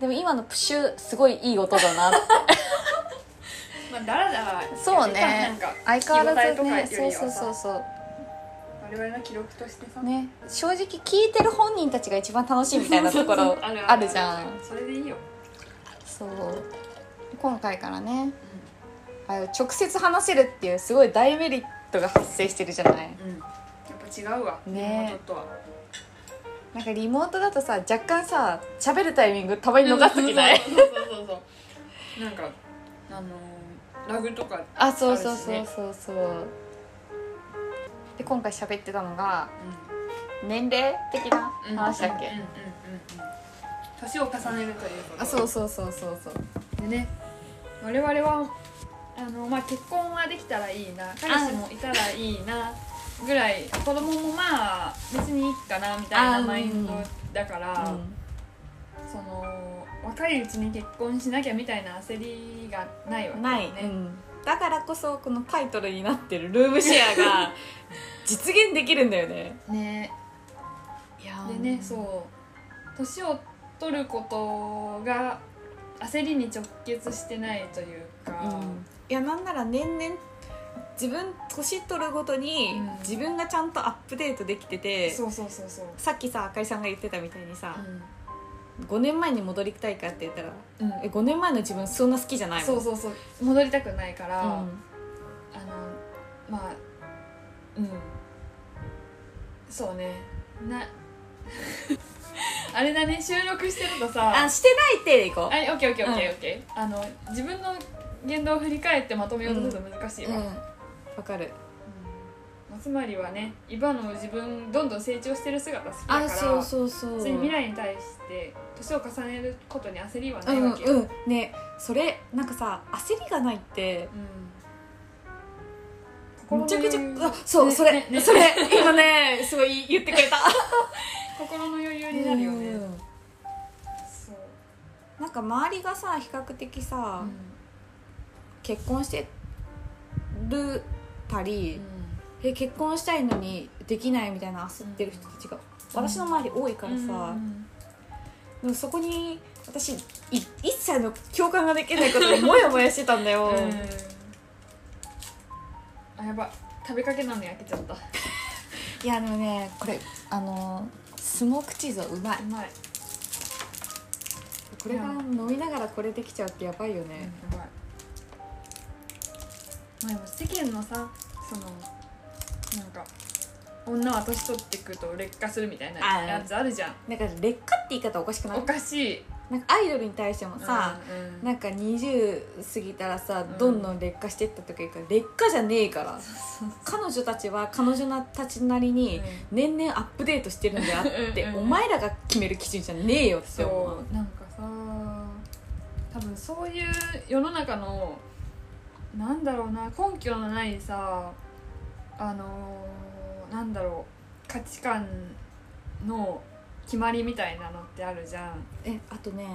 でも今のプシュすごいいい音だなって。まあだらだらそうね。なんか相変わらずねそうそうそうそう。我々の記録としてさ。ね。正直聞いてる本人たちが一番楽しいみたいなところ あるじゃん。それでいいよ、そう。今回からねあ直接話せるっていうすごい大メリットが発生してるじゃない。うん、やっぱ違うわ。ね。妹とはなんかリモートだとさ若干さ喋るタイミングたまに逃す時ない？そうそうそうそうなんかあのーラグとかあそうそうそうあるしね。そうそうで今回喋ってたのが年齢的なうん。話だっけ、うんうんうんうん。年を重ねるということ。あそうそうそうそうそう。でね我々はあの、まあ、結婚はできたらいいな。彼氏もいたらいいなぐらい子供もまあ別にいいかなみたいあなマインドだから、うん。その若いうちに結婚しなきゃみたいな焦りがないわけない、ね、うん。だからこそこのタイトルになってるルームシェアが 実現できるんだよね。ね。いやでねそう。年を取ることが焦りに直結してないというか、うん。いやなんなら年々自分年取るごとにうん。自分がちゃんとアップデートできてて、そうそうそうそう、さっきさあかりさんが言ってたみたいにさ、う5年前に戻りたいかって言ったらんうん。え5年前の自分そんな好きじゃないもんそうそうそう。戻りたくないから、うん。あのまあうん。そうね。な あれだね。収録してるとさあしてないってでいこう。あオッケーオッケーオッケーうんオッケー。あの自分の言動を振り返ってまとめようとすると難しいわ、うんわかる。まあつまりはね今の自分どんどん成長してる姿好きだからあそうそうそう。別に未来に対して年を重ねることに焦りはなうんいわけよ、うんねそれなんかさ焦りがないってうん。めちゃくちゃあそう、ねそれ、ねね。それ今ねすごい言ってくれた。心の余裕になるよね、うん。そう、なんか周りがさ比較的さ、うん。結婚してるたり、え結婚したいのにできないみたいな焦ってる人たちが、私の周り多いからさ、うん。でもそこに私い一切の共感ができないことにモヤモヤしてたんだよ、うん。あやば。食べかけなの焼けちゃった。う いやでもねこれあのスモークチーズはうまい。まい、これが飲みながらこれできちゃうってやばいようん、やね、ばいまあでも世間のさそのなんか女は年取ってくると劣化するみたいなあやつあるじゃん。なんか劣化って言い方おかしくない？おかしい。なんかアイドルに対してもさ、うんうん。なんか20過ぎたらさうん。どんどん劣化してった時から劣化じゃねえから彼女たちは彼女たちなりに年々アップデートしてるんであってうんうん。お前らが決める基準じゃねえよって思う。そうなんかさ多分そういう世の中のなんだろうな根拠のないさあのーなんだろう価値観の決まりみたいなのってあるじゃん、えあとね、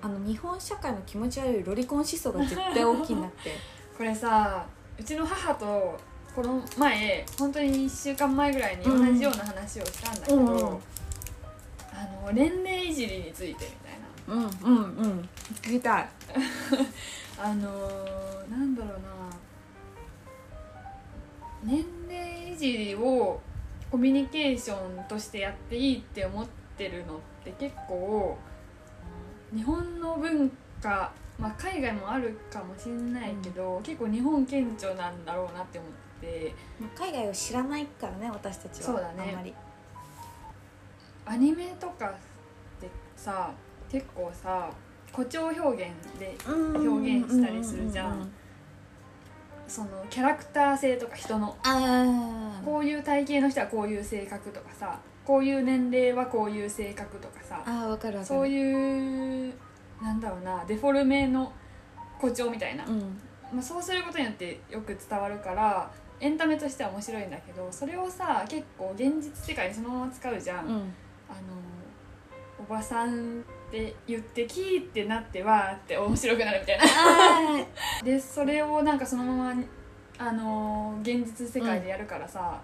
あの日本社会の気持ち悪いロリコン思想が絶対大きいなって。これさうちの母とこの前本当に1週間前ぐらいに同じような話をしたんだけど、うんうん。あの年齢いじりについてみたいな。うんうんうん。聞きたい あのー、なんだろうな年齢いじりをコミュニケーションとしてやっていいって思ってるのって結構日本の文化、まあ、海外もあるかもしれないけど、結構日本顕著なんだろうなって思って。海外を知らないからね私たちはそうだね。あんまり。アニメとかってさ結構さ誇張表現で表現したりするじゃん。そのキャラクター性とか人の。こういう体型の人はこういう性格とかさ。こういう年齢はこういう性格とかさ。あーわかるわかる。そういうなんだろうなデフォルメの誇張みたいな、うん。まあ、そうすることによってよく伝わるからエンタメとしては面白いんだけどそれをさ結構現実世界にそのまま使うじゃん、うん。あのおばさんって言ってキーってなってわーって面白くなるみたいな。あでそれをなんかそのままあのー現実世界でやるからさ、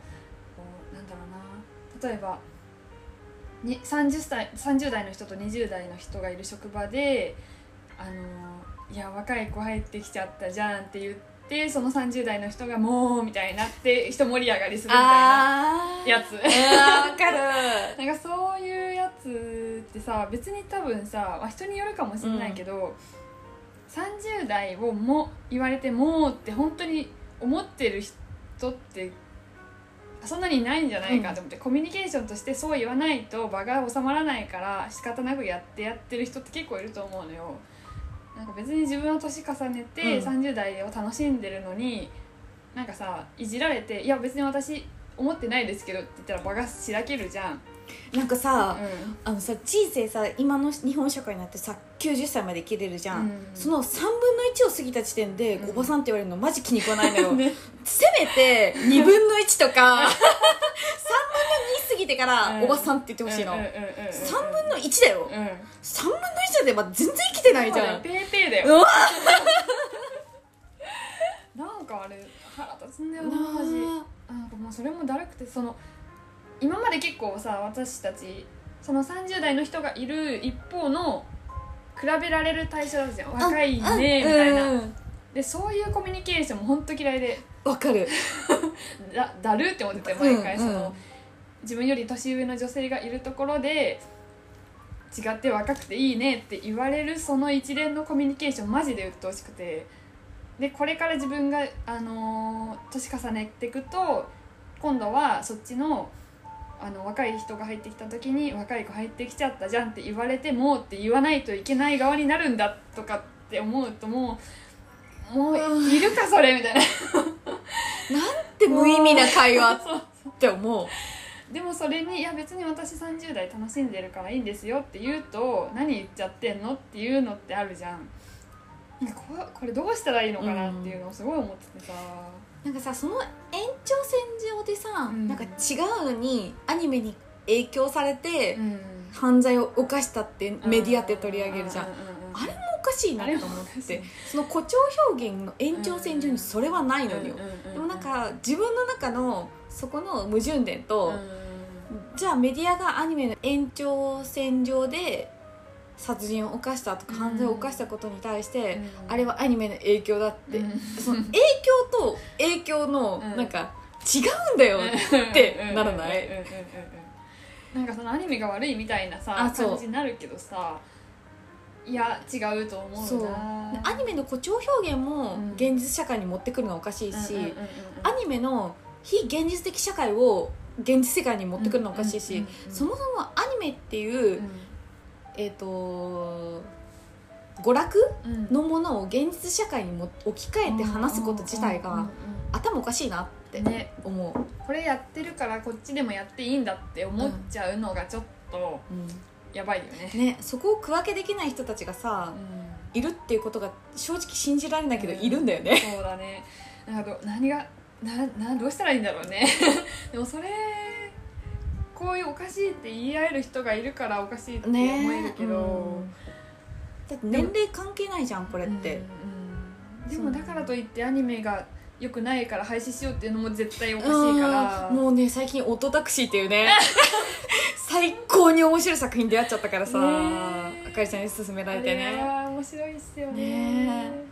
こうなんだろうな。例えばに 30, 歳30代の人と20代の人がいる職場であのいや若い子入ってきちゃったじゃんって言ってその30代の人がもうみたいになって一盛り上がりするみたいなやつ。わかる。なんかそうってさ別に多分さ、まあ、人によるかもしれないけど、30代をも言われてもうって本当に思ってる人ってそんなにいないんじゃないかと思って、コミュニケーションとしてそう言わないと場が収まらないから仕方なくやってやってる人って結構いると思うのよ。なんか別に自分は年重ねてうん30代を楽しんでるのに、なんかさいじられて「いや別に私思ってないですけど」って言ったら場がしらけるじゃん。なんかさ、うん。あのさ人生さ今の日本社会になってさ90歳まで生きれるじゃん、うん。その3分の1を過ぎた時点で、うん。おばさんって言われるのマジ気に食わないのよ、ね。せめて2分の1とか3分の2過ぎてからうん。おばさんって言ってほしいの、うんうんうんうんうん。3分の1だよ、うん。3分の1でまあ全然生きてないじゃん。ペーペーだよ。なんかあれ腹立つんだよななマジ。なんかもうそれもだるくてそので結構さ私たちその30代の人がいる一方の比べられる対象だったじゃん。若いあねみたいな。うん。でそういうコミュニケーションも本当嫌いでわかる。だだるって思ってて毎回その、うん。うん自分より年上の女性がいるところで違って若くていいねって言われるその一連のコミュニケーションマジで鬱陶しくて。でこれから自分が、あのー年重ねていくと今度はそっちのあの若い人が入ってきた時に若い子入ってきちゃったじゃんって言われてもって言わないといけない側になるんだとかって思うともうもういるかそれみたいな。って無意味な会話って思う。でもそれに「いや別に私30代楽しんでるからいいんですよ」って言うと「何言っちゃってんの?」っていうのってあるじゃん。これこれどうしたらいいのかなっていうのをすごい思っててさ、なんかさその延長線上でさ、うん。なんか違うのにアニメに影響されて、うん。犯罪を犯したってメディアって取り上げるじゃん、うううあれもおかしいなと思ってい。その誇張表現の延長線上にそれはないのよ、でもなんか自分の中のそこの矛盾点と、うん。じゃあメディアがアニメの延長線上で殺人を犯したとかうん犯罪を犯したことに対して、うん。あれはアニメの影響だって、うん。その影響と影響のうんなんか違うんだよってならない？うん。うん。うん。うん。なんかそのアニメが悪いみたいなさあそう。感じになるけどさいや違うと思そう。うなアニメの誇張表現もうん。現実社会に持ってくるのはおかしいし、うんうんうんうんアニメの非現実的社会を現実世界に持ってくるのはおかしいし、うんうんうんうんそもそもアニメっていう、えっ、と娯楽うん。のものを現実社会にも置き換えて話すこと自体がうんうんうん頭おかしいなってね。思う、これやってるからこっちでもやっていいんだって思っちゃうのがちょっとやばいよね、ねそこを区分けできない人たちがさ、いるっていうことが正直信じられないけど、うん。いるんだよね。そうだね。なんかど何がななどうしたらいいんだろうね。でもそれこういうおかしいって言い合える人がいるからおかしいって思えるけど、うん。だって年齢関係ないじゃんこれって、うん。う。んでもだからといってアニメが良くないから廃止しようっていうのも絶対おかしいから。うん。もうね最近「オトタクシー」っていうね。最高に面白い作品出会っちゃったからさ、あかりちゃんに勧められてね。は面白いっすよね。ね